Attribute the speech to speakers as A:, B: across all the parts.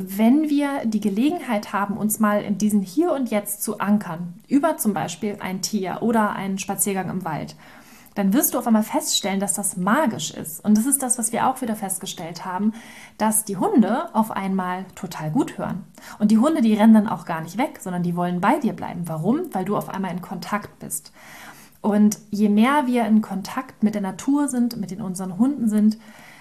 A: wenn wir die Gelegenheit haben, uns mal in diesen Hier und Jetzt zu ankern, über zum Beispiel ein Tier oder einen Spaziergang im Wald, dann wirst du auf einmal feststellen, dass das magisch ist. Und das ist das, was wir auch wieder festgestellt haben, dass die Hunde auf einmal total gut hören. Und die Hunde, die rennen dann auch gar nicht weg, sondern die wollen bei dir bleiben. Warum? Weil du auf einmal in Kontakt bist. Und je mehr wir in Kontakt mit der Natur sind, mit den unseren Hunden sind,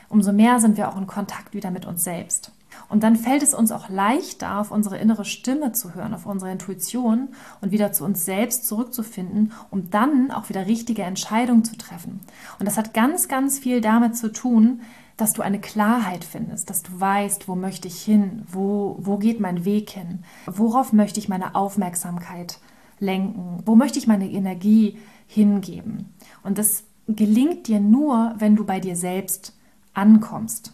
A: umso mehr sind wir auch in Kontakt wieder mit uns selbst. Und dann fällt es uns auch leichter, auf unsere innere Stimme zu hören, auf unsere Intuition und wieder zu uns selbst zurückzufinden, um dann auch wieder richtige Entscheidungen zu treffen. Und das hat ganz, ganz viel damit zu tun, dass du eine Klarheit findest, dass du weißt, wo möchte ich hin, wo, wo geht mein Weg hin, worauf möchte ich meine Aufmerksamkeit lenken, wo möchte ich meine Energie hingeben. Und das gelingt dir nur, wenn du bei dir selbst ankommst.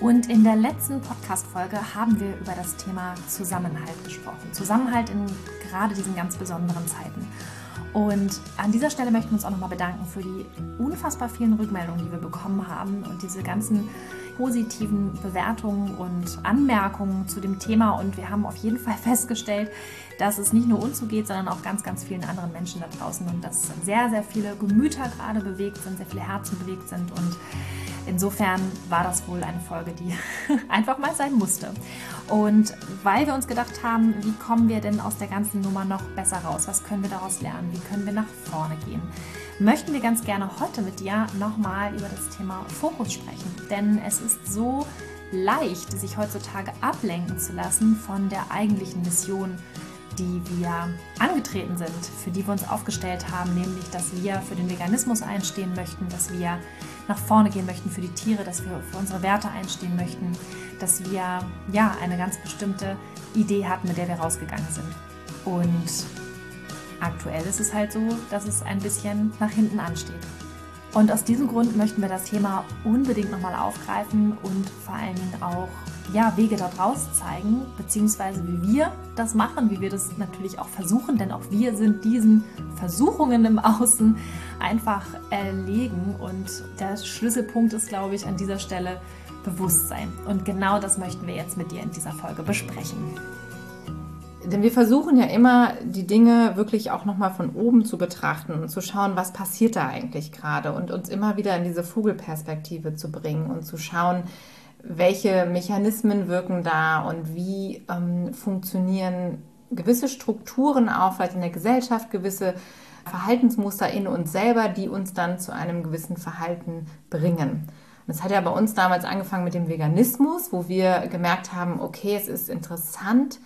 A: Und in der letzten Podcast-Folge haben wir über das Thema Zusammenhalt gesprochen. Zusammenhalt in gerade diesen ganz besonderen Zeiten. Und an dieser Stelle möchten wir uns auch nochmal bedanken für die unfassbar vielen Rückmeldungen, die wir bekommen haben und diese ganzen positiven Bewertungen und Anmerkungen zu dem Thema. Und wir haben auf jeden Fall festgestellt, dass es nicht nur uns so geht, sondern auch ganz, ganz vielen anderen Menschen da draußen und dass sehr, sehr viele Gemüter gerade bewegt sind, sehr viele Herzen bewegt sind und Insofern war das wohl eine Folge, die einfach mal sein musste. Und weil wir uns gedacht haben, wie kommen wir denn aus der ganzen Nummer noch besser raus? Was können wir daraus lernen? Wie können wir nach vorne gehen? Möchten wir ganz gerne heute mit dir nochmal über das Thema Fokus sprechen. Denn es ist so leicht, sich heutzutage ablenken zu lassen von der eigentlichen Mission, die wir angetreten sind, für die wir uns aufgestellt haben, nämlich dass wir für den Veganismus einstehen möchten, dass wir nach vorne gehen möchten für die Tiere, dass wir für unsere Werte einstehen möchten, dass wir ja eine ganz bestimmte Idee hatten, mit der wir rausgegangen sind. Und aktuell ist es halt so, dass es ein bisschen nach hinten ansteht. Und aus diesem Grund möchten wir das Thema unbedingt nochmal aufgreifen und vor allen Dingen auch ja, Wege daraus zeigen, beziehungsweise wie wir das machen, wie wir das natürlich auch versuchen, denn auch wir sind diesen Versuchungen im Außen einfach erlegen. Und der Schlüsselpunkt ist, glaube ich, an dieser Stelle Bewusstsein. Und genau das möchten wir jetzt mit dir in dieser Folge besprechen.
B: Denn wir versuchen ja immer, die Dinge wirklich auch nochmal von oben zu betrachten und zu schauen, was passiert da eigentlich gerade und uns immer wieder in diese Vogelperspektive zu bringen und zu schauen, welche Mechanismen wirken da und wie ähm, funktionieren gewisse Strukturen auch, vielleicht in der Gesellschaft, gewisse Verhaltensmuster in uns selber, die uns dann zu einem gewissen Verhalten bringen. Das hat ja bei uns damals angefangen mit dem Veganismus, wo wir gemerkt haben, okay, es ist interessant,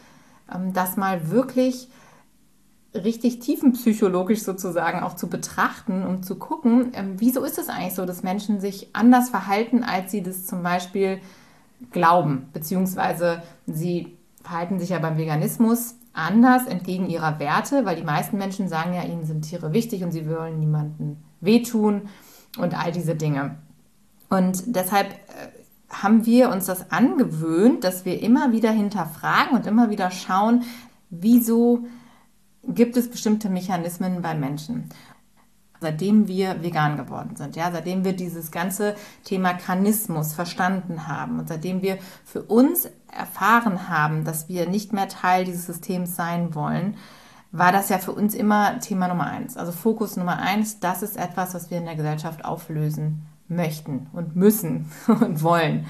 B: ähm, das mal wirklich richtig tiefenpsychologisch sozusagen auch zu betrachten, um zu gucken, ähm, wieso ist es eigentlich so, dass Menschen sich anders verhalten, als sie das zum Beispiel glauben, beziehungsweise sie verhalten sich ja beim Veganismus anders entgegen ihrer Werte, weil die meisten Menschen sagen ja, ihnen sind Tiere wichtig und sie wollen niemanden wehtun und all diese Dinge. Und deshalb äh, haben wir uns das angewöhnt, dass wir immer wieder hinterfragen und immer wieder schauen, wieso gibt es bestimmte Mechanismen bei Menschen. Seitdem wir vegan geworden sind, ja, seitdem wir dieses ganze Thema Kranismus verstanden haben und seitdem wir für uns erfahren haben, dass wir nicht mehr Teil dieses Systems sein wollen, war das ja für uns immer Thema Nummer eins. Also Fokus Nummer eins, das ist etwas, was wir in der Gesellschaft auflösen möchten und müssen und wollen.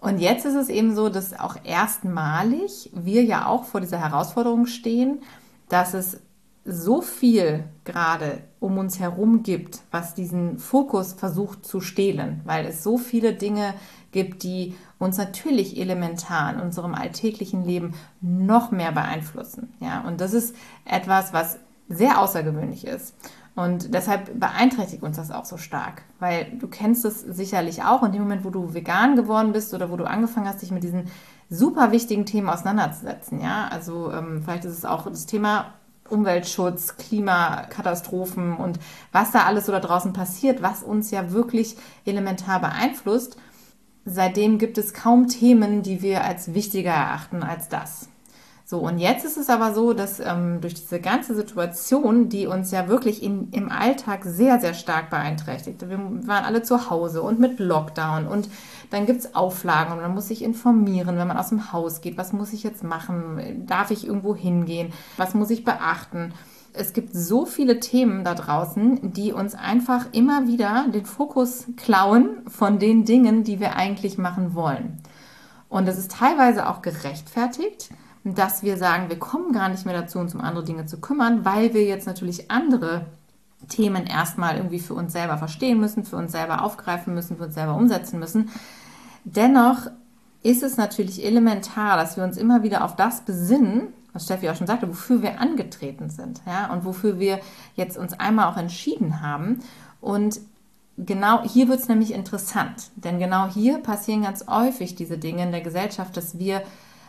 B: Und jetzt ist es eben so, dass auch erstmalig wir ja auch vor dieser Herausforderung stehen, dass es so viel gerade um uns herum gibt, was diesen Fokus versucht zu stehlen, weil es so viele Dinge gibt, die uns natürlich elementar in unserem alltäglichen Leben noch mehr beeinflussen. Ja, und das ist etwas, was sehr außergewöhnlich ist. Und deshalb beeinträchtigt uns das auch so stark, weil du kennst es sicherlich auch in dem Moment, wo du vegan geworden bist oder wo du angefangen hast, dich mit diesen super wichtigen Themen auseinanderzusetzen. Ja, also ähm, vielleicht ist es auch das Thema Umweltschutz, Klimakatastrophen und was da alles so da draußen passiert, was uns ja wirklich elementar beeinflusst. Seitdem gibt es kaum Themen, die wir als wichtiger erachten als das. So, und jetzt ist es aber so, dass ähm, durch diese ganze Situation, die uns ja wirklich in, im Alltag sehr, sehr stark beeinträchtigt, wir waren alle zu Hause und mit Lockdown und dann gibt es Auflagen und man muss sich informieren, wenn man aus dem Haus geht, was muss ich jetzt machen, darf ich irgendwo hingehen, was muss ich beachten. Es gibt so viele Themen da draußen, die uns einfach immer wieder den Fokus klauen von den Dingen, die wir eigentlich machen wollen. Und das ist teilweise auch gerechtfertigt dass wir sagen, wir kommen gar nicht mehr dazu, uns um andere Dinge zu kümmern, weil wir jetzt natürlich andere Themen erstmal irgendwie für uns selber verstehen müssen, für uns selber aufgreifen müssen, für uns selber umsetzen müssen. Dennoch ist es natürlich elementar, dass wir uns immer wieder auf das besinnen, was Steffi auch schon sagte, wofür wir angetreten sind, ja, und wofür wir jetzt uns einmal auch entschieden haben. Und genau hier wird es nämlich interessant, denn genau hier passieren ganz häufig diese Dinge in der Gesellschaft, dass wir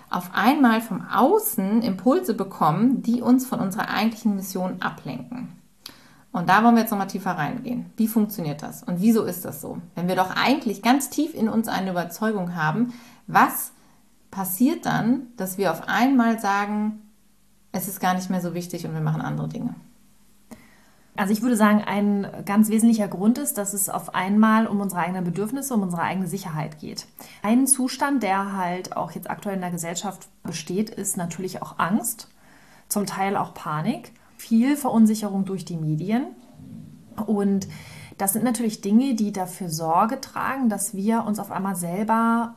B: auf einmal vom Außen Impulse bekommen, die uns von unserer eigentlichen Mission ablenken. Und da wollen wir jetzt nochmal tiefer reingehen. Wie funktioniert das? Und wieso ist das so? Wenn wir doch eigentlich ganz tief in uns eine Überzeugung haben, was passiert dann, dass wir auf einmal sagen, es ist gar nicht mehr so wichtig und wir machen andere Dinge?
A: Also ich würde sagen, ein ganz wesentlicher Grund ist, dass es auf einmal um unsere eigenen Bedürfnisse, um unsere eigene Sicherheit geht. Ein Zustand, der halt auch jetzt aktuell in der Gesellschaft besteht, ist natürlich auch Angst, zum Teil auch Panik, viel Verunsicherung durch die Medien. Und das sind natürlich Dinge, die dafür Sorge tragen, dass wir uns auf einmal selber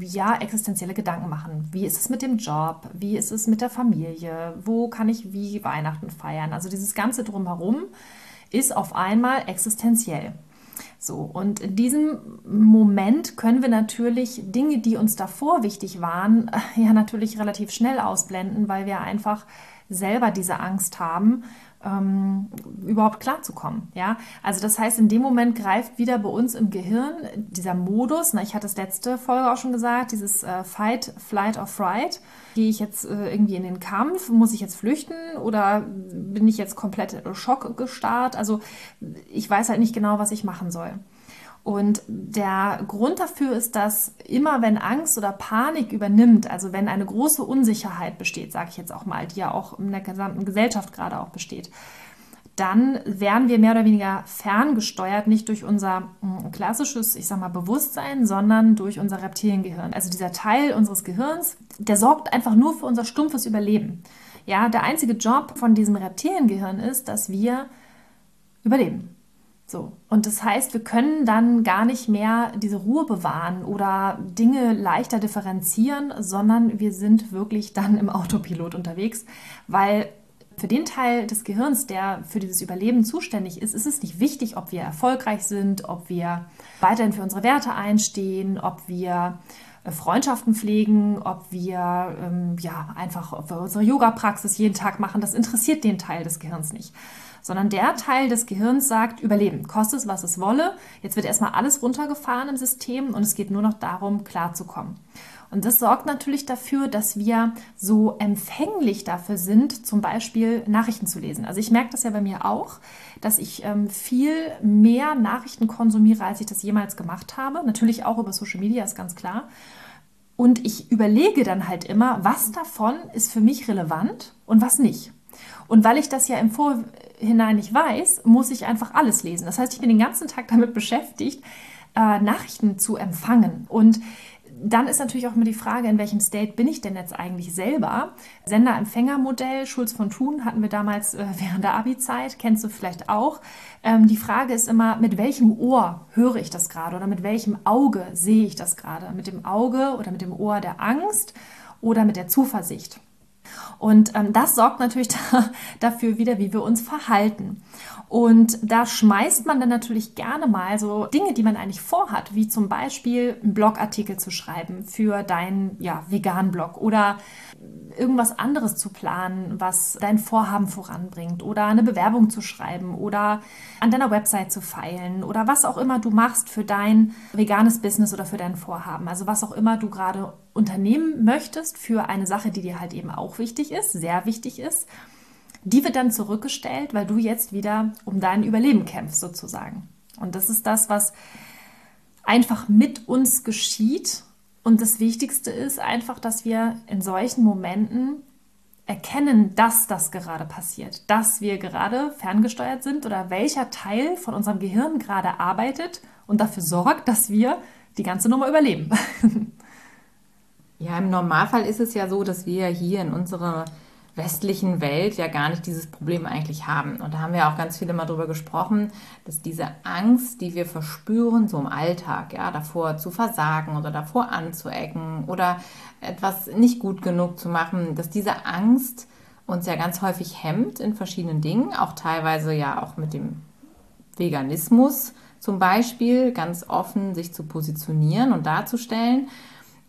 A: ja, existenzielle Gedanken machen. Wie ist es mit dem Job? Wie ist es mit der Familie? Wo kann ich wie Weihnachten feiern? Also dieses ganze drumherum ist auf einmal existenziell. So, und in diesem Moment können wir natürlich Dinge, die uns davor wichtig waren, ja natürlich relativ schnell ausblenden, weil wir einfach selber diese Angst haben, ähm, überhaupt klarzukommen. Ja? Also das heißt, in dem Moment greift wieder bei uns im Gehirn dieser Modus, na, ich hatte es letzte Folge auch schon gesagt, dieses äh, Fight, Flight or Fright. Gehe ich jetzt äh, irgendwie in den Kampf? Muss ich jetzt flüchten? Oder bin ich jetzt komplett Schock gestarrt? Also ich weiß halt nicht genau, was ich machen soll. Und der Grund dafür ist, dass immer wenn Angst oder Panik übernimmt, also wenn eine große Unsicherheit besteht, sage ich jetzt auch mal, die ja auch in der gesamten Gesellschaft gerade auch besteht, dann werden wir mehr oder weniger ferngesteuert, nicht durch unser hm, klassisches, ich sag mal, Bewusstsein, sondern durch unser Reptiliengehirn. Also dieser Teil unseres Gehirns, der sorgt einfach nur für unser stumpfes Überleben. Ja, der einzige Job von diesem Reptiliengehirn ist, dass wir überleben. So. Und das heißt, wir können dann gar nicht mehr diese Ruhe bewahren oder Dinge leichter differenzieren, sondern wir sind wirklich dann im Autopilot unterwegs, weil für den Teil des Gehirns, der für dieses Überleben zuständig ist, ist es nicht wichtig, ob wir erfolgreich sind, ob wir weiterhin für unsere Werte einstehen, ob wir äh, Freundschaften pflegen, ob wir ähm, ja einfach unsere Yoga-Praxis jeden Tag machen. Das interessiert den Teil des Gehirns nicht sondern der Teil des Gehirns sagt, überleben, kostet es, was es wolle. Jetzt wird erstmal alles runtergefahren im System und es geht nur noch darum, klarzukommen. Und das sorgt natürlich dafür, dass wir so empfänglich dafür sind, zum Beispiel Nachrichten zu lesen. Also ich merke das ja bei mir auch, dass ich ähm, viel mehr Nachrichten konsumiere, als ich das jemals gemacht habe. Natürlich auch über Social Media, ist ganz klar. Und ich überlege dann halt immer, was davon ist für mich relevant und was nicht. Und weil ich das ja im Vorhinein nicht weiß, muss ich einfach alles lesen. Das heißt, ich bin den ganzen Tag damit beschäftigt, äh, Nachrichten zu empfangen. Und dann ist natürlich auch immer die Frage, in welchem State bin ich denn jetzt eigentlich selber? Sender-Empfänger-Modell, Schulz von Thun hatten wir damals äh, während der Abi-Zeit, kennst du vielleicht auch. Ähm, die Frage ist immer, mit welchem Ohr höre ich das gerade oder mit welchem Auge sehe ich das gerade? Mit dem Auge oder mit dem Ohr der Angst oder mit der Zuversicht? Und ähm, das sorgt natürlich da, dafür wieder, wie wir uns verhalten. Und da schmeißt man dann natürlich gerne mal so Dinge, die man eigentlich vorhat, wie zum Beispiel einen Blogartikel zu schreiben für deinen ja, veganen Blog oder irgendwas anderes zu planen, was dein Vorhaben voranbringt oder eine Bewerbung zu schreiben oder an deiner Website zu feilen oder was auch immer du machst für dein veganes Business oder für dein Vorhaben. Also was auch immer du gerade unternehmen möchtest für eine Sache, die dir halt eben auch wichtig ist, sehr wichtig ist. Die wird dann zurückgestellt, weil du jetzt wieder um dein Überleben kämpfst sozusagen. Und das ist das, was einfach mit uns geschieht und das Wichtigste ist einfach, dass wir in solchen Momenten erkennen, dass das gerade passiert, dass wir gerade ferngesteuert sind oder welcher Teil von unserem Gehirn gerade arbeitet und dafür sorgt, dass wir die ganze Nummer überleben.
B: Ja, im Normalfall ist es ja so, dass wir hier in unserer westlichen Welt ja gar nicht dieses Problem eigentlich haben. Und da haben wir auch ganz viele mal drüber gesprochen, dass diese Angst, die wir verspüren, so im Alltag, ja, davor zu versagen oder davor anzuecken oder etwas nicht gut genug zu machen, dass diese Angst uns ja ganz häufig hemmt in verschiedenen Dingen, auch teilweise ja auch mit dem Veganismus zum Beispiel ganz offen sich zu positionieren und darzustellen.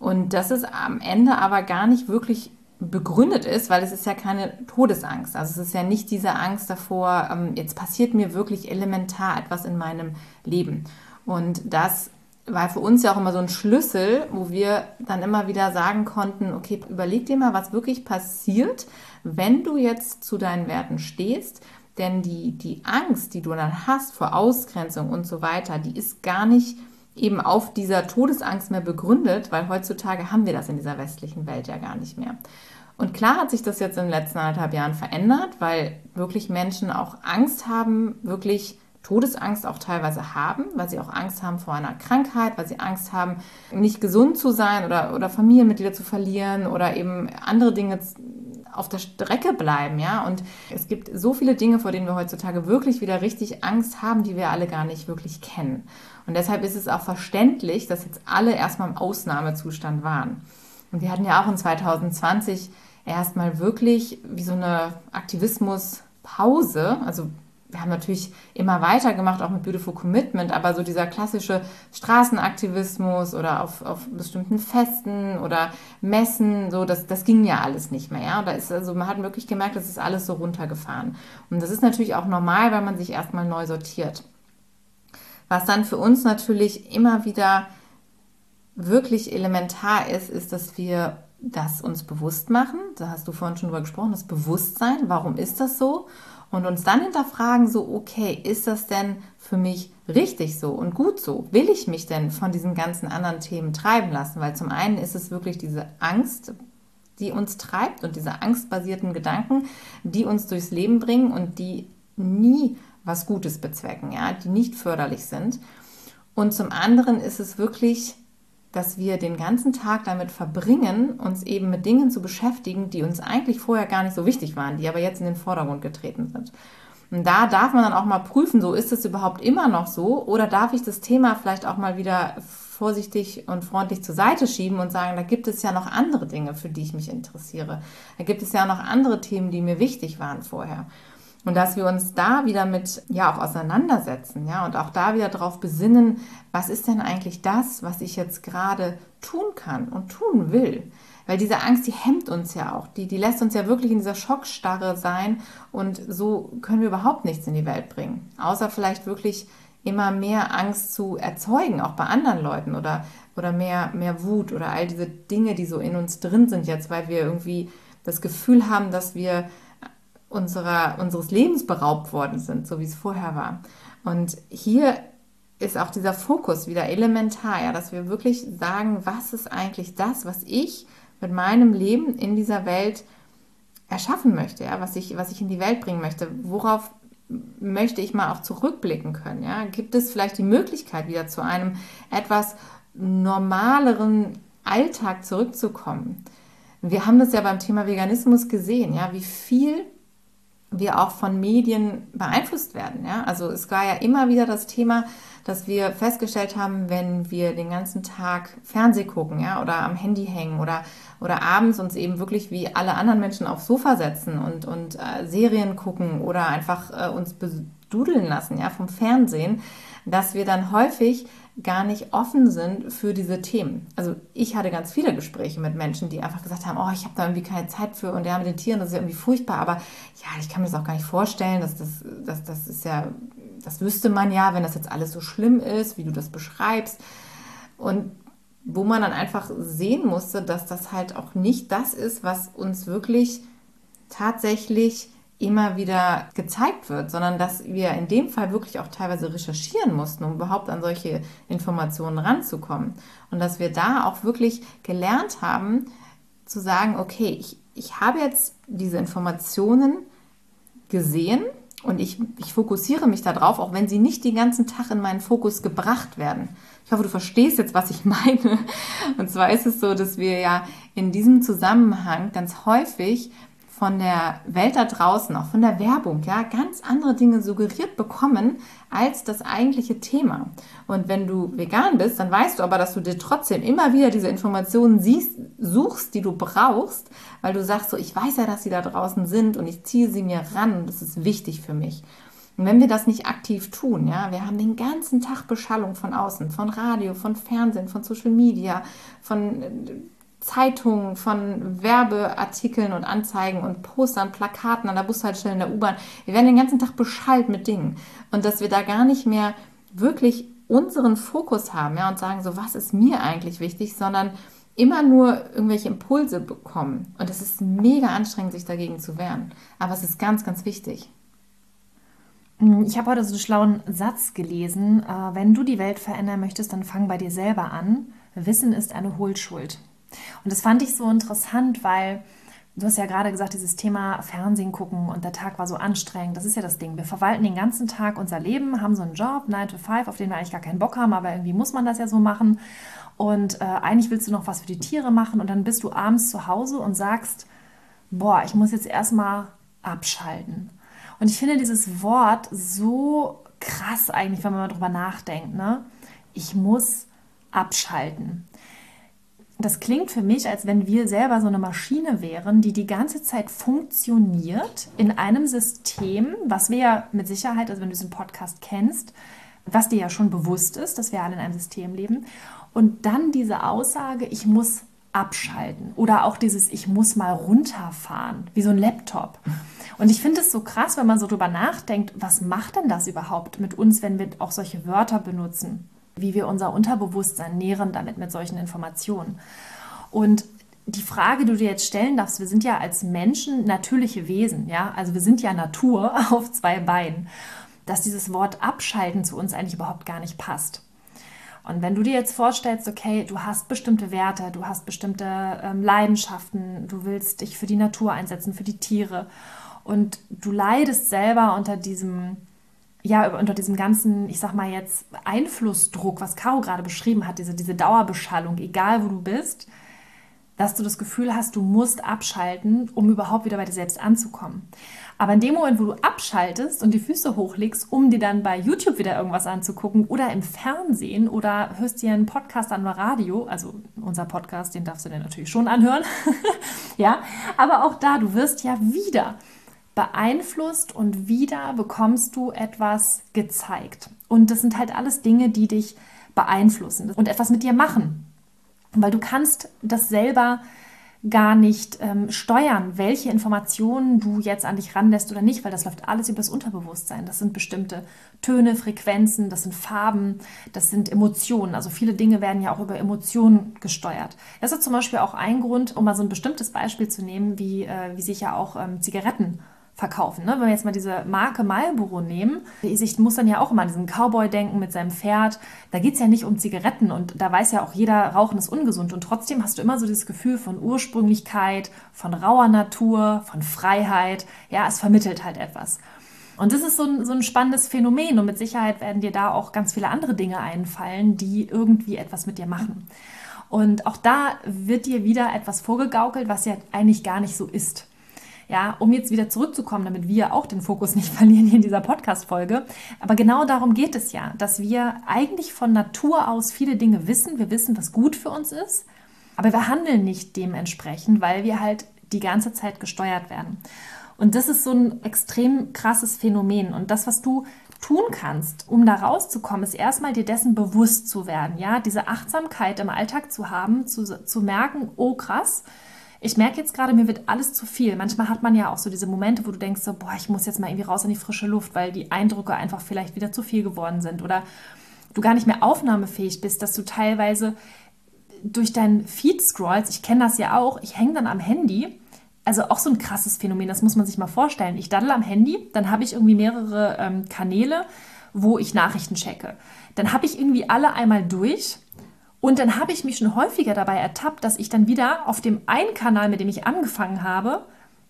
B: Und das ist am Ende aber gar nicht wirklich begründet ist, weil es ist ja keine Todesangst. Also es ist ja nicht diese Angst davor, ähm, jetzt passiert mir wirklich elementar etwas in meinem Leben. Und das war für uns ja auch immer so ein Schlüssel, wo wir dann immer wieder sagen konnten, okay, überleg dir mal, was wirklich passiert, wenn du jetzt zu deinen Werten stehst. Denn die, die Angst, die du dann hast vor Ausgrenzung und so weiter, die ist gar nicht eben auf dieser Todesangst mehr begründet, weil heutzutage haben wir das in dieser westlichen Welt ja gar nicht mehr. Und klar hat sich das jetzt in den letzten anderthalb Jahren verändert, weil wirklich Menschen auch Angst haben, wirklich Todesangst auch teilweise haben, weil sie auch Angst haben vor einer Krankheit, weil sie Angst haben, nicht gesund zu sein oder, oder Familienmitglieder zu verlieren oder eben andere Dinge auf der Strecke bleiben, ja. Und es gibt so viele Dinge, vor denen wir heutzutage wirklich wieder richtig Angst haben, die wir alle gar nicht wirklich kennen. Und deshalb ist es auch verständlich, dass jetzt alle erstmal im Ausnahmezustand waren. Und wir hatten ja auch in 2020 erstmal wirklich wie so eine Aktivismuspause. Also wir haben natürlich immer weitergemacht, auch mit Beautiful Commitment, aber so dieser klassische Straßenaktivismus oder auf, auf bestimmten Festen oder Messen, so das, das ging ja alles nicht mehr. Ja? Da ist also, man hat wirklich gemerkt, das ist alles so runtergefahren. Und das ist natürlich auch normal, weil man sich erstmal neu sortiert. Was dann für uns natürlich immer wieder wirklich elementar ist, ist, dass wir das uns bewusst machen. Da hast du vorhin schon drüber gesprochen, das Bewusstsein. Warum ist das so? Und uns dann hinterfragen, so, okay, ist das denn für mich richtig so und gut so? Will ich mich denn von diesen ganzen anderen Themen treiben lassen? Weil zum einen ist es wirklich diese Angst, die uns treibt und diese angstbasierten Gedanken, die uns durchs Leben bringen und die nie was Gutes bezwecken, ja, die nicht förderlich sind. Und zum anderen ist es wirklich, dass wir den ganzen Tag damit verbringen, uns eben mit Dingen zu beschäftigen, die uns eigentlich vorher gar nicht so wichtig waren, die aber jetzt in den Vordergrund getreten sind. Und da darf man dann auch mal prüfen, so ist es überhaupt immer noch so oder darf ich das Thema vielleicht auch mal wieder vorsichtig und freundlich zur Seite schieben und sagen, da gibt es ja noch andere Dinge, für die ich mich interessiere. Da gibt es ja noch andere Themen, die mir wichtig waren vorher. Und dass wir uns da wieder mit, ja, auch auseinandersetzen, ja, und auch da wieder darauf besinnen, was ist denn eigentlich das, was ich jetzt gerade tun kann und tun will? Weil diese Angst, die hemmt uns ja auch, die, die lässt uns ja wirklich in dieser Schockstarre sein und so können wir überhaupt nichts in die Welt bringen. Außer vielleicht wirklich immer mehr Angst zu erzeugen, auch bei anderen Leuten oder, oder mehr, mehr Wut oder all diese Dinge, die so in uns drin sind jetzt, weil wir irgendwie das Gefühl haben, dass wir unserer, unseres Lebens beraubt worden sind, so wie es vorher war. Und hier ist auch dieser Fokus wieder elementar, ja, dass wir wirklich sagen, was ist eigentlich das, was ich mit meinem Leben in dieser Welt erschaffen möchte, ja, was ich, was ich in die Welt bringen möchte, worauf möchte ich mal auch zurückblicken können, ja, gibt es vielleicht die Möglichkeit wieder zu einem etwas normaleren Alltag zurückzukommen. Wir haben das ja beim Thema Veganismus gesehen, ja, wie viel wir auch von Medien beeinflusst werden. Ja? Also es war ja immer wieder das Thema, dass wir festgestellt haben, wenn wir den ganzen Tag Fernseh gucken, ja, oder am Handy hängen oder, oder abends uns eben wirklich wie alle anderen Menschen aufs Sofa setzen und, und äh, Serien gucken oder einfach äh, uns bedudeln lassen, ja, vom Fernsehen, dass wir dann häufig gar nicht offen sind für diese Themen. Also ich hatte ganz viele Gespräche mit Menschen, die einfach gesagt haben, oh, ich habe da irgendwie keine Zeit für und ja, mit den Tieren, das ist ja irgendwie furchtbar, aber ja, ich kann mir das auch gar nicht vorstellen, dass das, das, das ist ja, das wüsste man ja, wenn das jetzt alles so schlimm ist, wie du das beschreibst. Und wo man dann einfach sehen musste, dass das halt auch nicht das ist, was uns wirklich tatsächlich immer wieder gezeigt wird, sondern dass wir in dem Fall wirklich auch teilweise recherchieren mussten, um überhaupt an solche Informationen ranzukommen. Und dass wir da auch wirklich gelernt haben, zu sagen, okay, ich, ich habe jetzt diese Informationen gesehen und ich, ich fokussiere mich darauf, auch wenn sie nicht den ganzen Tag in meinen Fokus gebracht werden. Ich hoffe, du verstehst jetzt, was ich meine. Und zwar ist es so, dass wir ja in diesem Zusammenhang ganz häufig von der Welt da draußen, auch von der Werbung, ja, ganz andere Dinge suggeriert bekommen als das eigentliche Thema. Und wenn du vegan bist, dann weißt du aber, dass du dir trotzdem immer wieder diese Informationen siehst, suchst, die du brauchst, weil du sagst so, ich weiß ja, dass sie da draußen sind und ich ziehe sie mir ran und das ist wichtig für mich. Und wenn wir das nicht aktiv tun, ja, wir haben den ganzen Tag Beschallung von außen, von Radio, von Fernsehen, von Social Media, von Zeitungen, von Werbeartikeln und Anzeigen und Postern, Plakaten an der Bushaltestelle, in der U-Bahn. Wir werden den ganzen Tag beschallt mit Dingen. Und dass wir da gar nicht mehr wirklich unseren Fokus haben ja, und sagen, so was ist mir eigentlich wichtig, sondern immer nur irgendwelche Impulse bekommen. Und es ist mega anstrengend, sich dagegen zu wehren. Aber es ist ganz, ganz wichtig.
A: Ich habe heute so einen schlauen Satz gelesen. Äh, wenn du die Welt verändern möchtest, dann fang bei dir selber an. Wissen ist eine Hohlschuld. Und das fand ich so interessant, weil du hast ja gerade gesagt, dieses Thema Fernsehen gucken und der Tag war so anstrengend. Das ist ja das Ding. Wir verwalten den ganzen Tag unser Leben, haben so einen Job, 9 to 5, auf den wir eigentlich gar keinen Bock haben, aber irgendwie muss man das ja so machen. Und äh, eigentlich willst du noch was für die Tiere machen und dann bist du abends zu Hause und sagst, boah, ich muss jetzt erstmal abschalten. Und ich finde dieses Wort so krass eigentlich, wenn man mal drüber nachdenkt. Ne? Ich muss abschalten das klingt für mich, als wenn wir selber so eine Maschine wären, die die ganze Zeit funktioniert in einem System, was wir ja mit Sicherheit, also wenn du diesen Podcast kennst, was dir ja schon bewusst ist, dass wir alle in einem System leben. Und dann diese Aussage, ich muss abschalten oder auch dieses, ich muss mal runterfahren, wie so ein Laptop. Und ich finde es so krass, wenn man so drüber nachdenkt, was macht denn das überhaupt mit uns, wenn wir auch solche Wörter benutzen? Wie wir unser Unterbewusstsein nähren damit mit solchen Informationen. Und die Frage, die du dir jetzt stellen darfst, wir sind ja als Menschen natürliche Wesen, ja, also wir sind ja Natur auf zwei Beinen, dass dieses Wort abschalten zu uns eigentlich überhaupt gar nicht passt. Und wenn du dir jetzt vorstellst, okay, du hast bestimmte Werte, du hast bestimmte ähm, Leidenschaften, du willst dich für die Natur einsetzen, für die Tiere und du leidest selber unter diesem ja, unter diesem ganzen, ich sag mal jetzt, Einflussdruck, was Caro gerade beschrieben hat, diese, diese Dauerbeschallung, egal wo du bist, dass du das Gefühl hast, du musst abschalten, um überhaupt wieder bei dir selbst anzukommen. Aber in dem Moment, wo du abschaltest und die Füße hochlegst, um dir dann bei YouTube wieder irgendwas anzugucken oder im Fernsehen oder hörst dir einen Podcast an oder Radio, also unser Podcast, den darfst du dir natürlich schon anhören, ja, aber auch da, du wirst ja wieder beeinflusst und wieder bekommst du etwas gezeigt. Und das sind halt alles Dinge, die dich beeinflussen und etwas mit dir machen. Weil du kannst das selber gar nicht ähm, steuern, welche Informationen du jetzt an dich ranlässt oder nicht, weil das läuft alles über das Unterbewusstsein. Das sind bestimmte Töne, Frequenzen, das sind Farben, das sind Emotionen. Also viele Dinge werden ja auch über Emotionen gesteuert. Das ist zum Beispiel auch ein Grund, um mal so ein bestimmtes Beispiel zu nehmen, wie, äh, wie sich ja auch ähm, Zigaretten verkaufen. Ne? Wenn wir jetzt mal diese Marke Marlboro nehmen, ich muss dann ja auch immer an diesen Cowboy denken mit seinem Pferd. Da geht es ja nicht um Zigaretten und da weiß ja auch jeder, Rauchen ist ungesund. Und trotzdem hast du immer so dieses Gefühl von Ursprünglichkeit, von rauer Natur, von Freiheit. Ja, es vermittelt halt etwas. Und das ist so ein, so ein spannendes Phänomen und mit Sicherheit werden dir da auch ganz viele andere Dinge einfallen, die irgendwie etwas mit dir machen. Und auch da wird dir wieder etwas vorgegaukelt, was ja eigentlich gar nicht so ist. Ja, um jetzt wieder zurückzukommen, damit wir auch den Fokus nicht verlieren hier in dieser Podcast-Folge. Aber genau darum geht es ja, dass wir eigentlich von Natur aus viele Dinge wissen. Wir wissen, was gut für uns ist. Aber wir handeln nicht dementsprechend, weil wir halt die ganze Zeit gesteuert werden. Und das ist so ein extrem krasses Phänomen. Und das, was du tun kannst, um da rauszukommen, ist erstmal dir dessen bewusst zu werden. Ja, diese Achtsamkeit im Alltag zu haben, zu, zu merken, oh krass, ich merke jetzt gerade, mir wird alles zu viel. Manchmal hat man ja auch so diese Momente, wo du denkst, so, boah, ich muss jetzt mal irgendwie raus in die frische Luft, weil die Eindrücke einfach vielleicht wieder zu viel geworden sind oder du gar nicht mehr aufnahmefähig bist, dass du teilweise durch deinen Feed scrollst. Ich kenne das ja auch. Ich hänge dann am Handy also auch so ein krasses Phänomen, das muss man sich mal vorstellen. Ich daddel am Handy, dann habe ich irgendwie mehrere ähm, Kanäle, wo ich Nachrichten checke. Dann habe ich irgendwie alle einmal durch und dann habe ich mich schon häufiger dabei ertappt, dass ich dann wieder auf dem einen Kanal, mit dem ich angefangen habe,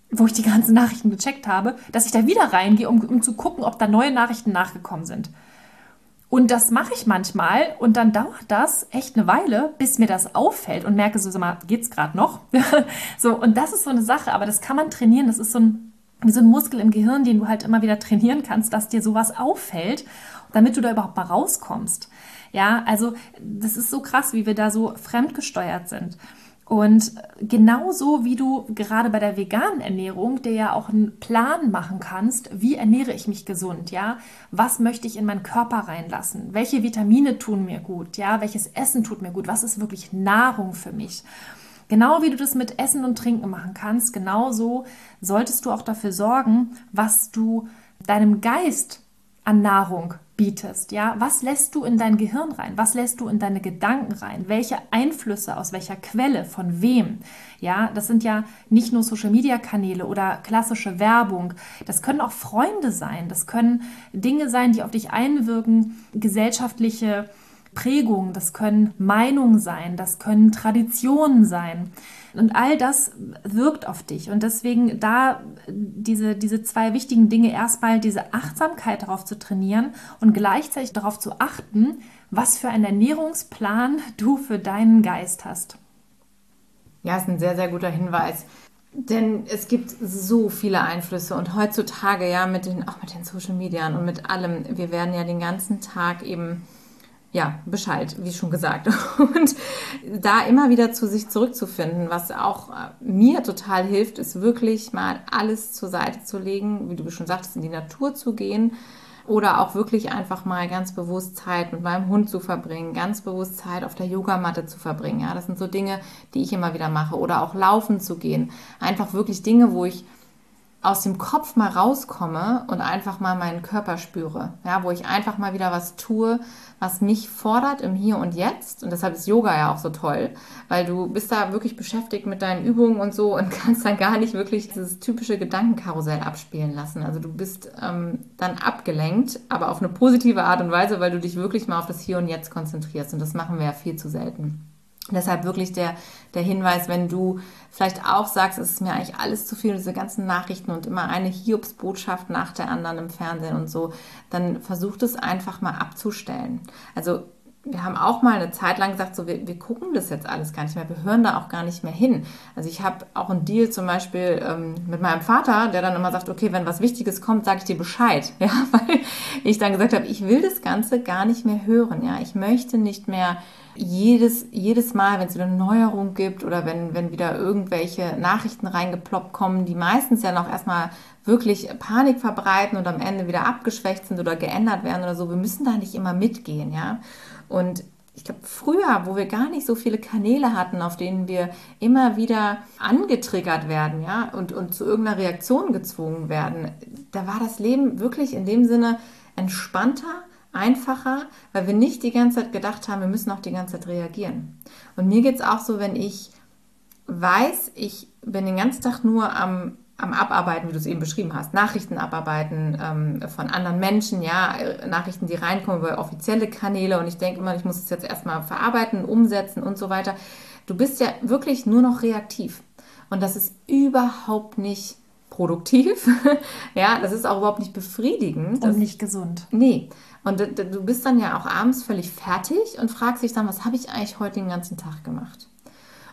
A: wo ich die ganzen Nachrichten gecheckt habe, dass ich da wieder reingehe, um, um zu gucken, ob da neue Nachrichten nachgekommen sind. Und das mache ich manchmal und dann dauert das echt eine Weile, bis mir das auffällt und merke so, sag mal, geht's gerade noch? so, und das ist so eine Sache, aber das kann man trainieren. Das ist so ein, wie so ein Muskel im Gehirn, den du halt immer wieder trainieren kannst, dass dir sowas auffällt, damit du da überhaupt mal rauskommst. Ja, also das ist so krass, wie wir da so fremdgesteuert sind. Und genauso wie du gerade bei der veganen Ernährung dir ja auch einen Plan machen kannst, wie ernähre ich mich gesund, ja? Was möchte ich in meinen Körper reinlassen? Welche Vitamine tun mir gut, ja? Welches Essen tut mir gut? Was ist wirklich Nahrung für mich? Genau wie du das mit Essen und Trinken machen kannst, genauso solltest du auch dafür sorgen, was du deinem Geist an Nahrung bietest. Ja, was lässt du in dein Gehirn rein? Was lässt du in deine Gedanken rein? Welche Einflüsse aus welcher Quelle, von wem? Ja, das sind ja nicht nur Social Media Kanäle oder klassische Werbung. Das können auch Freunde sein. Das können Dinge sein, die auf dich einwirken, gesellschaftliche Prägungen, das können Meinungen sein, das können Traditionen sein. Und all das wirkt auf dich. Und deswegen da diese, diese zwei wichtigen Dinge, erstmal diese Achtsamkeit darauf zu trainieren und gleichzeitig darauf zu achten, was für einen Ernährungsplan du für deinen Geist hast.
B: Ja, ist ein sehr, sehr guter Hinweis. Denn es gibt so viele Einflüsse und heutzutage ja mit den, auch mit den Social Media und mit allem, wir werden ja den ganzen Tag eben ja, Bescheid, wie schon gesagt. Und da immer wieder zu sich zurückzufinden, was auch äh, mir total hilft, ist wirklich mal alles zur Seite zu legen, wie du schon sagtest, in die Natur zu gehen oder auch wirklich einfach mal ganz bewusst Zeit mit meinem Hund zu verbringen, ganz bewusst Zeit auf der Yogamatte zu verbringen. Ja, das sind so Dinge, die ich immer wieder mache oder auch laufen zu gehen. Einfach wirklich Dinge, wo ich aus dem Kopf mal rauskomme und einfach mal meinen Körper spüre. Ja, wo ich einfach mal wieder was tue, was mich fordert im Hier und Jetzt. Und deshalb ist Yoga ja auch so toll, weil du bist da wirklich beschäftigt mit deinen Übungen und so und kannst dann gar nicht wirklich dieses typische Gedankenkarussell abspielen lassen. Also du bist ähm, dann abgelenkt, aber auf eine positive Art und Weise, weil du dich wirklich mal auf das Hier und Jetzt konzentrierst. Und das machen wir ja viel zu selten. Deshalb wirklich der, der Hinweis, wenn du vielleicht auch sagst, es ist mir eigentlich alles zu viel, diese ganzen Nachrichten und immer eine Hiobsbotschaft nach der anderen im Fernsehen und so, dann versuch es einfach mal abzustellen. Also wir haben auch mal eine Zeit lang gesagt, so wir, wir gucken das jetzt alles gar nicht mehr, wir hören da auch gar nicht mehr hin. Also ich habe auch einen Deal zum Beispiel ähm, mit meinem Vater, der dann immer sagt, okay, wenn was Wichtiges kommt, sage ich dir Bescheid, ja, weil ich dann gesagt habe, ich will das Ganze gar nicht mehr hören, ja, ich möchte nicht mehr jedes, jedes Mal, wenn es eine Neuerung gibt oder wenn, wenn wieder irgendwelche Nachrichten reingeploppt kommen, die meistens ja noch erstmal wirklich Panik verbreiten und am Ende wieder abgeschwächt sind oder geändert werden oder so, wir müssen da nicht immer mitgehen, ja. Und ich glaube, früher, wo wir gar nicht so viele Kanäle hatten, auf denen wir immer wieder angetriggert werden, ja, und, und zu irgendeiner Reaktion gezwungen werden, da war das Leben wirklich in dem Sinne entspannter, einfacher, weil wir nicht die ganze Zeit gedacht haben, wir müssen auch die ganze Zeit reagieren. Und mir geht es auch so, wenn ich weiß, ich bin den ganzen Tag nur am, am Abarbeiten, wie du es eben beschrieben hast, Nachrichten abarbeiten ähm, von anderen Menschen, ja, Nachrichten, die reinkommen über offizielle Kanäle und ich denke immer, ich muss es jetzt erstmal verarbeiten, umsetzen und so weiter. Du bist ja wirklich nur noch reaktiv. Und das ist überhaupt nicht produktiv. ja, das ist auch überhaupt nicht befriedigend.
A: Und nicht gesund.
B: Nee. Und du bist dann ja auch abends völlig fertig und fragst dich dann, was habe ich eigentlich heute den ganzen Tag gemacht?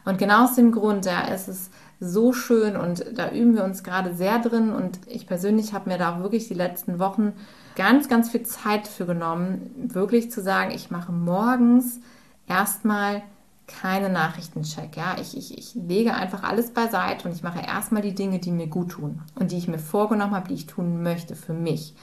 B: Und genau aus dem Grund, ja, ist es so schön und da üben wir uns gerade sehr drin und ich persönlich habe mir da auch wirklich die letzten Wochen ganz, ganz viel Zeit für genommen, wirklich zu sagen, ich mache morgens erstmal keine Nachrichtencheck. Ja? Ich, ich, ich lege einfach alles beiseite und ich mache erstmal die Dinge, die mir gut tun und die ich mir vorgenommen habe, die ich tun möchte für mich.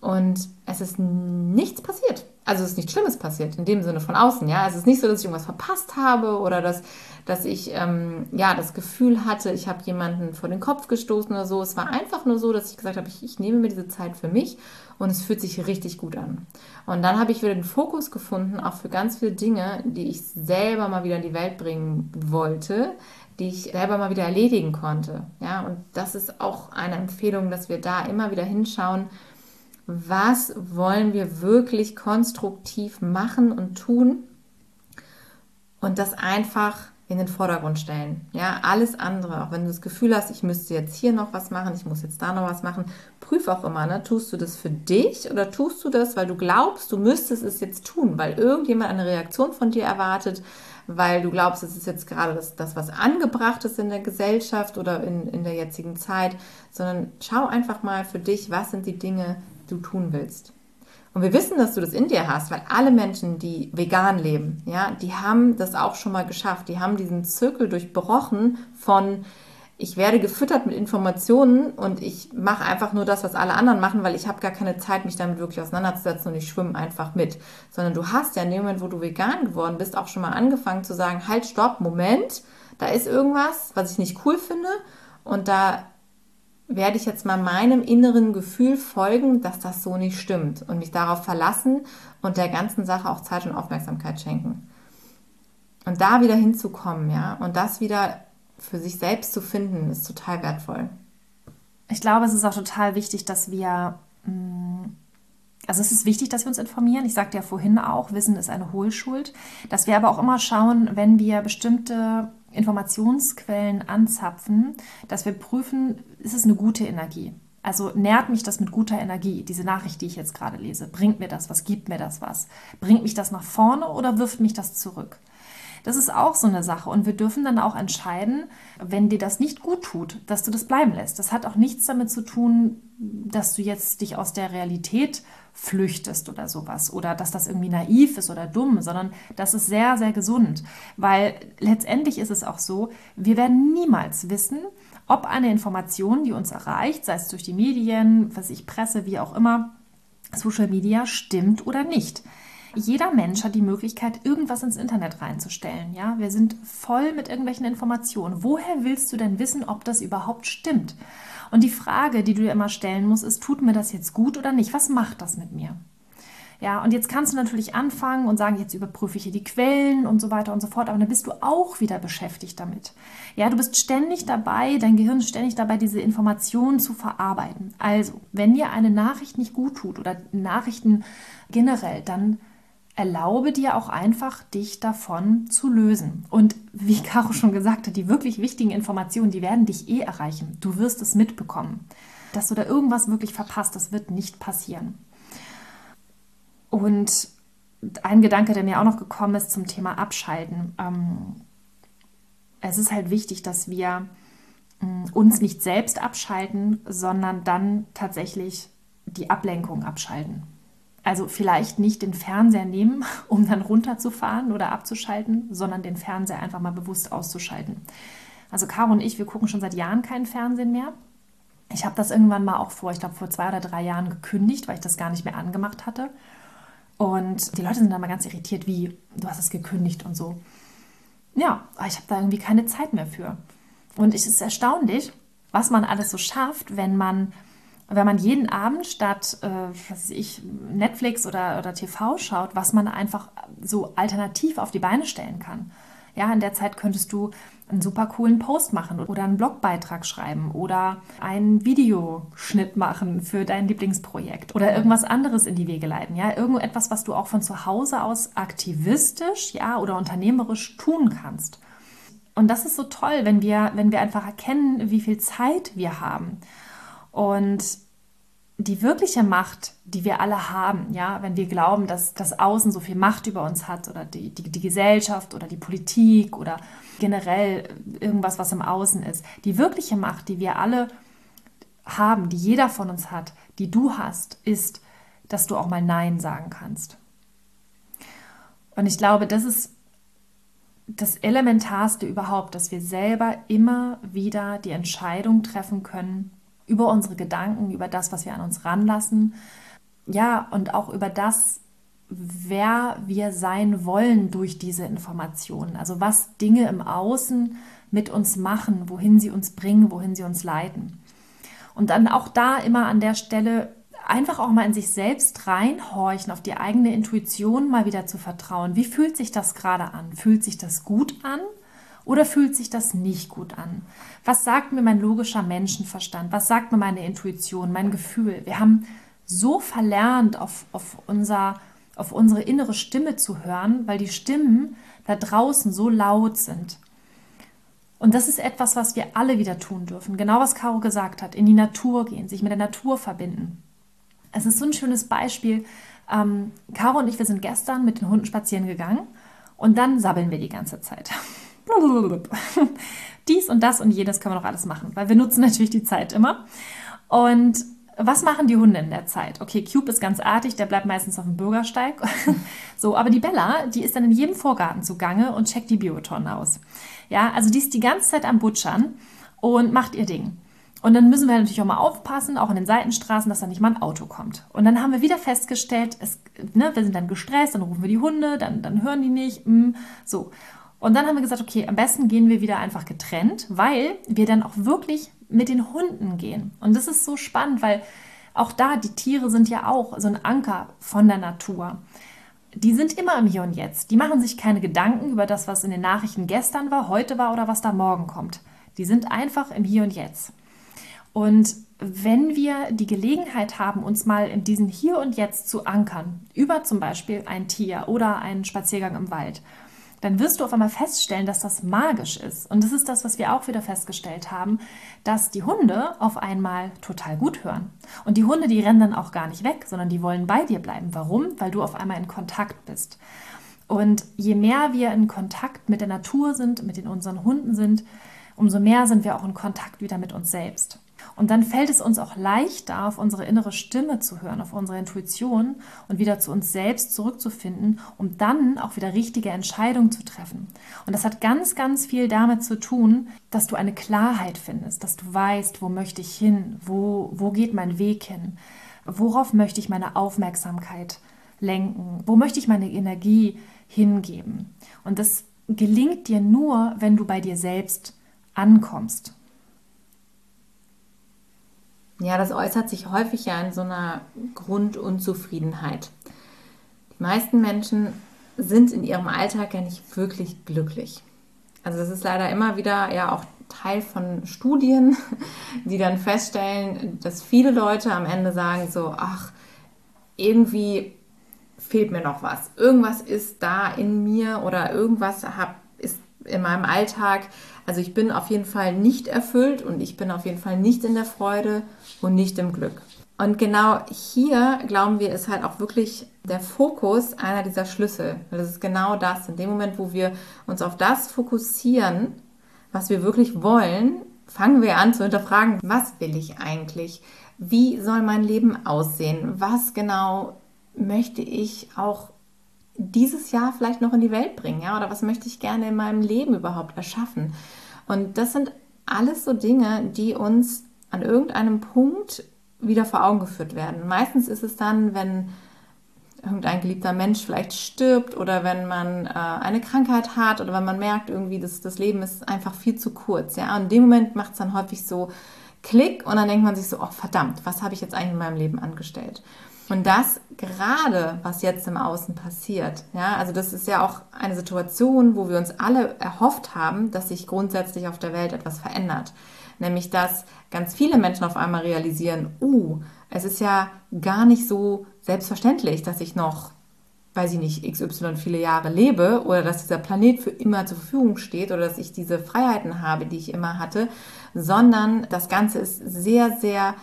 B: Und es ist nichts passiert. Also es ist nichts Schlimmes passiert, in dem Sinne von außen. Ja? Es ist nicht so, dass ich irgendwas verpasst habe oder dass, dass ich ähm, ja, das Gefühl hatte, ich habe jemanden vor den Kopf gestoßen oder so. Es war einfach nur so, dass ich gesagt habe, ich, ich nehme mir diese Zeit für mich und es fühlt sich richtig gut an. Und dann habe ich wieder den Fokus gefunden, auch für ganz viele Dinge, die ich selber mal wieder in die Welt bringen wollte, die ich selber mal wieder erledigen konnte. Ja, und das ist auch eine Empfehlung, dass wir da immer wieder hinschauen, was wollen wir wirklich konstruktiv machen und tun und das einfach in den Vordergrund stellen. Ja, alles andere, auch wenn du das Gefühl hast, ich müsste jetzt hier noch was machen, ich muss jetzt da noch was machen, prüf auch immer, ne? tust du das für dich oder tust du das, weil du glaubst, du müsstest es jetzt tun, weil irgendjemand eine Reaktion von dir erwartet, weil du glaubst, es ist jetzt gerade das, das was angebracht ist in der Gesellschaft oder in, in der jetzigen Zeit, sondern schau einfach mal für dich, was sind die Dinge, du tun willst. Und wir wissen, dass du das in dir hast, weil alle Menschen, die vegan leben, ja, die haben das auch schon mal geschafft. Die haben diesen Zirkel durchbrochen von ich werde gefüttert mit Informationen und ich mache einfach nur das, was alle anderen machen, weil ich habe gar keine Zeit, mich damit wirklich auseinanderzusetzen und ich schwimme einfach mit. Sondern du hast ja in dem Moment, wo du vegan geworden bist, auch schon mal angefangen zu sagen, halt, stopp, Moment, da ist irgendwas, was ich nicht cool finde und da werde ich jetzt mal meinem inneren Gefühl folgen, dass das so nicht stimmt und mich darauf verlassen und der ganzen Sache auch Zeit und Aufmerksamkeit schenken. Und da wieder hinzukommen, ja, und das wieder für sich selbst zu finden, ist total wertvoll.
A: Ich glaube, es ist auch total wichtig, dass wir, mm, also es ist wichtig, dass wir uns informieren. Ich sagte ja vorhin auch, Wissen ist eine Hohlschuld. Dass wir aber auch immer schauen, wenn wir bestimmte Informationsquellen anzapfen, dass wir prüfen, ist es eine gute Energie? Also nährt mich das mit guter Energie, diese Nachricht, die ich jetzt gerade lese? Bringt mir das was? Gibt mir das was? Bringt mich das nach vorne oder wirft mich das zurück? Das ist auch so eine Sache. Und wir dürfen dann auch entscheiden, wenn dir das nicht gut tut, dass du das bleiben lässt. Das hat auch nichts damit zu tun, dass du jetzt dich aus der Realität flüchtest oder sowas oder dass das irgendwie naiv ist oder dumm, sondern das ist sehr, sehr gesund, weil letztendlich ist es auch so, wir werden niemals wissen, ob eine Information, die uns erreicht, sei es durch die Medien, was ich Presse, wie auch immer, Social Media, stimmt oder nicht. Jeder Mensch hat die Möglichkeit, irgendwas ins Internet reinzustellen. Ja, wir sind voll mit irgendwelchen Informationen. Woher willst du denn wissen, ob das überhaupt stimmt? Und die Frage, die du dir immer stellen musst, ist, tut mir das jetzt gut oder nicht? Was macht das mit mir? Ja, und jetzt kannst du natürlich anfangen und sagen, jetzt überprüfe ich hier die Quellen und so weiter und so fort, aber dann bist du auch wieder beschäftigt damit. Ja, du bist ständig dabei, dein Gehirn ist ständig dabei, diese Informationen zu verarbeiten. Also, wenn dir eine Nachricht nicht gut tut oder Nachrichten generell, dann erlaube dir auch einfach, dich davon zu lösen. Und wie Caro schon gesagt hat, die wirklich wichtigen Informationen, die werden dich eh erreichen. Du wirst es mitbekommen. Dass du da irgendwas wirklich verpasst, das wird nicht passieren. Und ein Gedanke, der mir auch noch gekommen ist zum Thema Abschalten. Ähm, es ist halt wichtig, dass wir mm, uns nicht selbst abschalten, sondern dann tatsächlich die Ablenkung abschalten. Also vielleicht nicht den Fernseher nehmen, um dann runterzufahren oder abzuschalten, sondern den Fernseher einfach mal bewusst auszuschalten. Also Caro und ich, wir gucken schon seit Jahren keinen Fernsehen mehr. Ich habe das irgendwann mal auch vor, ich glaube vor zwei oder drei Jahren gekündigt, weil ich das gar nicht mehr angemacht hatte. Und die Leute sind dann mal ganz irritiert, wie du hast es gekündigt und so. Ja, ich habe da irgendwie keine Zeit mehr für. Und es ist erstaunlich, was man alles so schafft, wenn man wenn man jeden Abend statt äh, was weiß ich, Netflix oder, oder TV schaut, was man einfach so alternativ auf die Beine stellen kann. Ja, in der Zeit könntest du einen super coolen Post machen oder einen Blogbeitrag schreiben oder einen Videoschnitt machen für dein Lieblingsprojekt oder irgendwas anderes in die Wege leiten. Ja, irgendetwas, was du auch von zu Hause aus aktivistisch, ja, oder unternehmerisch tun kannst. Und das ist so toll, wenn wir, wenn wir einfach erkennen, wie viel Zeit wir haben. Und die wirkliche Macht, die wir alle haben, ja, wenn wir glauben, dass das Außen so viel Macht über uns hat oder die, die, die Gesellschaft oder die Politik oder generell irgendwas, was im Außen ist, die wirkliche Macht, die wir alle haben, die jeder von uns hat, die du hast, ist, dass du auch mal Nein sagen kannst. Und ich glaube, das ist das Elementarste überhaupt, dass wir selber immer wieder die Entscheidung treffen können über unsere Gedanken, über das, was wir an uns ranlassen, ja, und auch über das, wer wir sein wollen durch diese Informationen. Also was Dinge im Außen mit uns machen, wohin sie uns bringen, wohin sie uns leiten. Und dann auch da immer an der Stelle einfach auch mal in sich selbst reinhorchen, auf die eigene Intuition mal wieder zu vertrauen. Wie fühlt sich das gerade an? Fühlt sich das gut an oder fühlt sich das nicht gut an? Was sagt mir mein logischer Menschenverstand? Was sagt mir meine Intuition, mein Gefühl? Wir haben so verlernt, auf, auf, unser, auf unsere innere Stimme zu hören, weil die Stimmen da draußen so laut sind. Und das ist etwas, was wir alle wieder tun dürfen. Genau was Caro gesagt hat, in die Natur gehen, sich mit der Natur verbinden. Es ist so ein schönes Beispiel. Ähm, Caro und ich, wir sind gestern mit den Hunden spazieren gegangen und dann sabbeln wir die ganze Zeit. Dies und das und jedes können wir noch alles machen, weil wir nutzen natürlich die Zeit immer. Und was machen die Hunde in der Zeit? Okay, Cube ist ganz artig, der bleibt meistens auf dem Bürgersteig. so, aber die Bella, die ist dann in jedem Vorgarten zugange und checkt die Biotonnen aus. Ja, also die ist die ganze Zeit am Butschern und macht ihr Ding. Und dann müssen wir natürlich auch mal aufpassen, auch in den Seitenstraßen, dass da nicht mal ein Auto kommt. Und dann haben wir wieder festgestellt, es, ne, wir sind dann gestresst, dann rufen wir die Hunde, dann, dann hören die nicht. Mm, so. Und dann haben wir gesagt, okay, am besten gehen wir wieder einfach getrennt, weil wir dann auch wirklich mit den Hunden gehen. Und das ist so spannend, weil auch da, die Tiere sind ja auch so ein Anker von der Natur. Die sind immer im Hier und Jetzt. Die machen sich keine Gedanken über das, was in den Nachrichten gestern war, heute war oder was da morgen kommt. Die sind einfach im Hier und Jetzt. Und wenn wir die Gelegenheit haben, uns mal in diesen Hier und Jetzt zu ankern, über zum Beispiel ein Tier oder einen Spaziergang im Wald, dann wirst du auf einmal feststellen, dass das magisch ist. Und das ist das, was wir auch wieder festgestellt haben, dass die Hunde auf einmal total gut hören. Und die Hunde, die rennen dann auch gar nicht weg, sondern die wollen bei dir bleiben. Warum? Weil du auf einmal in Kontakt bist. Und je mehr wir in Kontakt mit der Natur sind, mit den unseren Hunden sind, umso mehr sind wir auch in Kontakt wieder mit uns selbst. Und dann fällt es uns auch leichter, auf unsere innere Stimme zu hören, auf unsere Intuition und wieder zu uns selbst zurückzufinden, um dann auch wieder richtige Entscheidungen zu treffen. Und das hat ganz, ganz viel damit zu tun, dass du eine Klarheit findest, dass du weißt, wo möchte ich hin, wo, wo geht mein Weg hin, worauf möchte ich meine Aufmerksamkeit lenken, wo möchte ich meine Energie hingeben. Und das gelingt dir nur, wenn du bei dir selbst ankommst.
B: Ja, das äußert sich häufig ja in so einer Grundunzufriedenheit. Die meisten Menschen sind in ihrem Alltag ja nicht wirklich glücklich. Also das ist leider immer wieder ja auch Teil von Studien, die dann feststellen, dass viele Leute am Ende sagen so, ach, irgendwie fehlt mir noch was. Irgendwas ist da in mir oder irgendwas hab, ist in meinem Alltag. Also ich bin auf jeden Fall nicht erfüllt und ich bin auf jeden Fall nicht in der Freude und nicht im Glück. Und genau hier glauben wir, ist halt auch wirklich der Fokus einer dieser Schlüssel. Das ist genau das. In dem Moment, wo wir uns auf das fokussieren, was wir wirklich wollen, fangen wir an zu hinterfragen, was will ich eigentlich? Wie soll mein Leben aussehen? Was genau möchte ich auch dieses Jahr vielleicht noch in die Welt bringen? Ja? Oder was möchte ich gerne in meinem Leben überhaupt erschaffen? Und das sind alles so Dinge, die uns an irgendeinem Punkt wieder vor Augen geführt werden. Meistens ist es dann, wenn irgendein geliebter Mensch vielleicht stirbt oder wenn man äh, eine Krankheit hat oder wenn man merkt, irgendwie, dass das Leben ist einfach viel zu kurz. Ja? Und in dem Moment macht es dann häufig so Klick und dann denkt man sich so, oh verdammt, was habe ich jetzt eigentlich in meinem Leben angestellt? Und das gerade, was jetzt im Außen passiert, ja, also das ist ja auch eine Situation, wo wir uns alle erhofft haben, dass sich grundsätzlich auf der Welt etwas verändert. Nämlich, dass ganz viele Menschen auf einmal realisieren, uh, es ist ja gar nicht so selbstverständlich, dass ich noch, weiß ich nicht, XY viele Jahre lebe oder dass dieser Planet für immer zur Verfügung steht oder dass ich diese Freiheiten habe, die ich immer hatte, sondern das Ganze ist sehr, sehr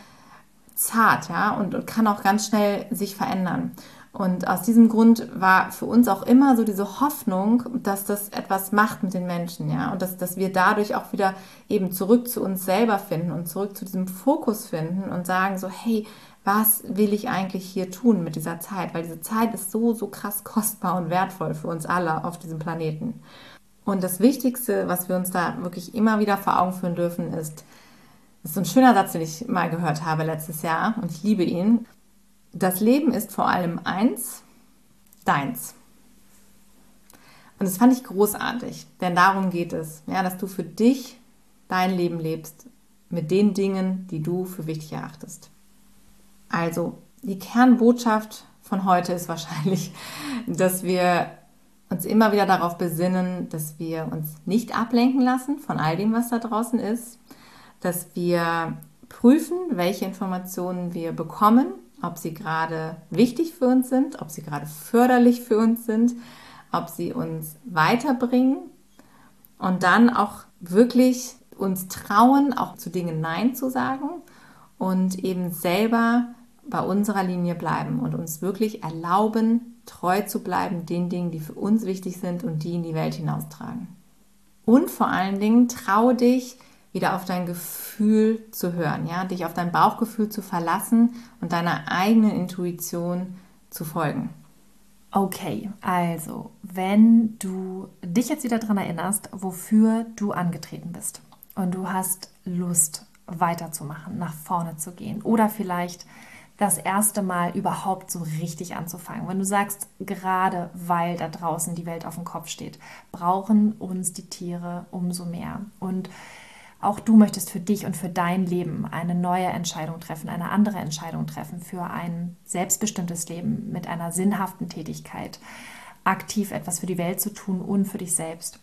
B: zart, ja, und, und kann auch ganz schnell sich verändern. Und aus diesem Grund war für uns auch immer so diese Hoffnung, dass das etwas macht mit den Menschen, ja, und dass, dass wir dadurch auch wieder eben zurück zu uns selber finden und zurück zu diesem Fokus finden und sagen so, hey, was will ich eigentlich hier tun mit dieser Zeit? Weil diese Zeit ist so, so krass kostbar und wertvoll für uns alle auf diesem Planeten. Und das Wichtigste, was wir uns da wirklich immer wieder vor Augen führen dürfen, ist, das ist ein schöner Satz, den ich mal gehört habe letztes Jahr und ich liebe ihn. Das Leben ist vor allem eins, deins. Und das fand ich großartig, denn darum geht es, ja, dass du für dich dein Leben lebst mit den Dingen, die du für wichtig erachtest. Also, die Kernbotschaft von heute ist wahrscheinlich, dass wir uns immer wieder darauf besinnen, dass wir uns nicht ablenken lassen von all dem, was da draußen ist, dass wir prüfen, welche Informationen wir bekommen, ob sie gerade wichtig für uns sind, ob sie gerade förderlich für uns sind, ob sie uns weiterbringen und dann auch wirklich uns trauen, auch zu Dingen Nein zu sagen und eben selber bei unserer Linie bleiben und uns wirklich erlauben, treu zu bleiben den Dingen, die für uns wichtig sind und die in die Welt hinaustragen. Und vor allen Dingen traue dich, wieder auf dein Gefühl zu hören, ja, dich auf dein Bauchgefühl zu verlassen und deiner eigenen Intuition zu folgen.
A: Okay, also wenn du dich jetzt wieder daran erinnerst, wofür du angetreten bist und du hast Lust weiterzumachen, nach vorne zu gehen oder vielleicht das erste Mal überhaupt so richtig anzufangen. Wenn du sagst, gerade weil da draußen die Welt auf dem Kopf steht, brauchen uns die Tiere umso mehr. Und auch du möchtest für dich und für dein Leben eine neue Entscheidung treffen, eine andere Entscheidung treffen für ein selbstbestimmtes Leben mit einer sinnhaften Tätigkeit, aktiv etwas für die Welt zu tun und für dich selbst.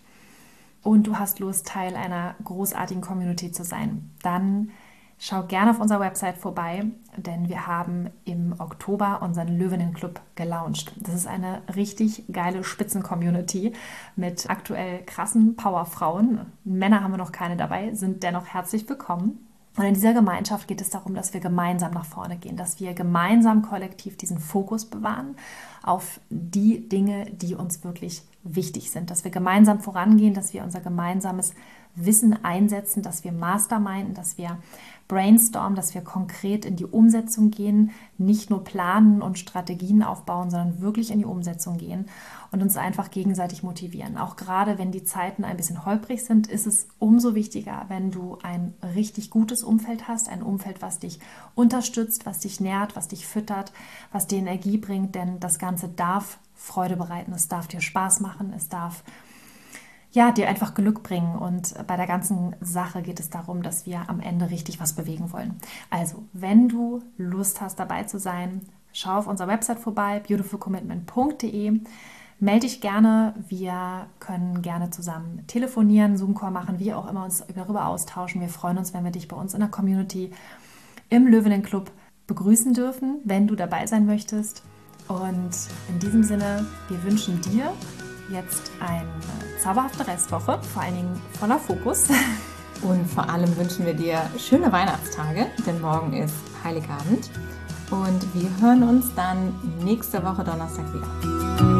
A: Und du hast Lust, Teil einer großartigen Community zu sein. Dann Schau gerne auf unserer Website vorbei, denn wir haben im Oktober unseren Löwenenclub gelauncht. Das ist eine richtig geile Spitzen-Community mit aktuell krassen Powerfrauen. Männer haben wir noch keine dabei, sind dennoch herzlich willkommen. Und in dieser Gemeinschaft geht es darum, dass wir gemeinsam nach vorne gehen, dass wir gemeinsam kollektiv diesen Fokus bewahren auf die Dinge, die uns wirklich wichtig sind, dass wir gemeinsam vorangehen, dass wir unser gemeinsames Wissen einsetzen, dass wir Masterminden, dass wir brainstormen, dass wir konkret in die Umsetzung gehen, nicht nur planen und Strategien aufbauen, sondern wirklich in die Umsetzung gehen und uns einfach gegenseitig motivieren. Auch gerade wenn die Zeiten ein bisschen holprig sind, ist es umso wichtiger, wenn du ein richtig gutes Umfeld hast, ein Umfeld, was dich unterstützt, was dich nährt, was dich füttert, was dir Energie bringt, denn das Ganze darf Freude bereiten, es darf dir Spaß machen, es darf ja, dir einfach Glück bringen. Und bei der ganzen Sache geht es darum, dass wir am Ende richtig was bewegen wollen. Also, wenn du Lust hast, dabei zu sein, schau auf unserer Website vorbei, beautifulcommitment.de. Melde dich gerne. Wir können gerne zusammen telefonieren, Zoom-Call machen, wie auch immer uns darüber austauschen. Wir freuen uns, wenn wir dich bei uns in der Community im Löwinnen Club begrüßen dürfen, wenn du dabei sein möchtest. Und in diesem Sinne, wir wünschen dir jetzt eine zauberhafte Restwoche, vor allen Dingen voller Fokus.
B: Und vor allem wünschen wir dir schöne Weihnachtstage, denn morgen ist Heiligabend. Und wir hören uns dann nächste Woche Donnerstag wieder.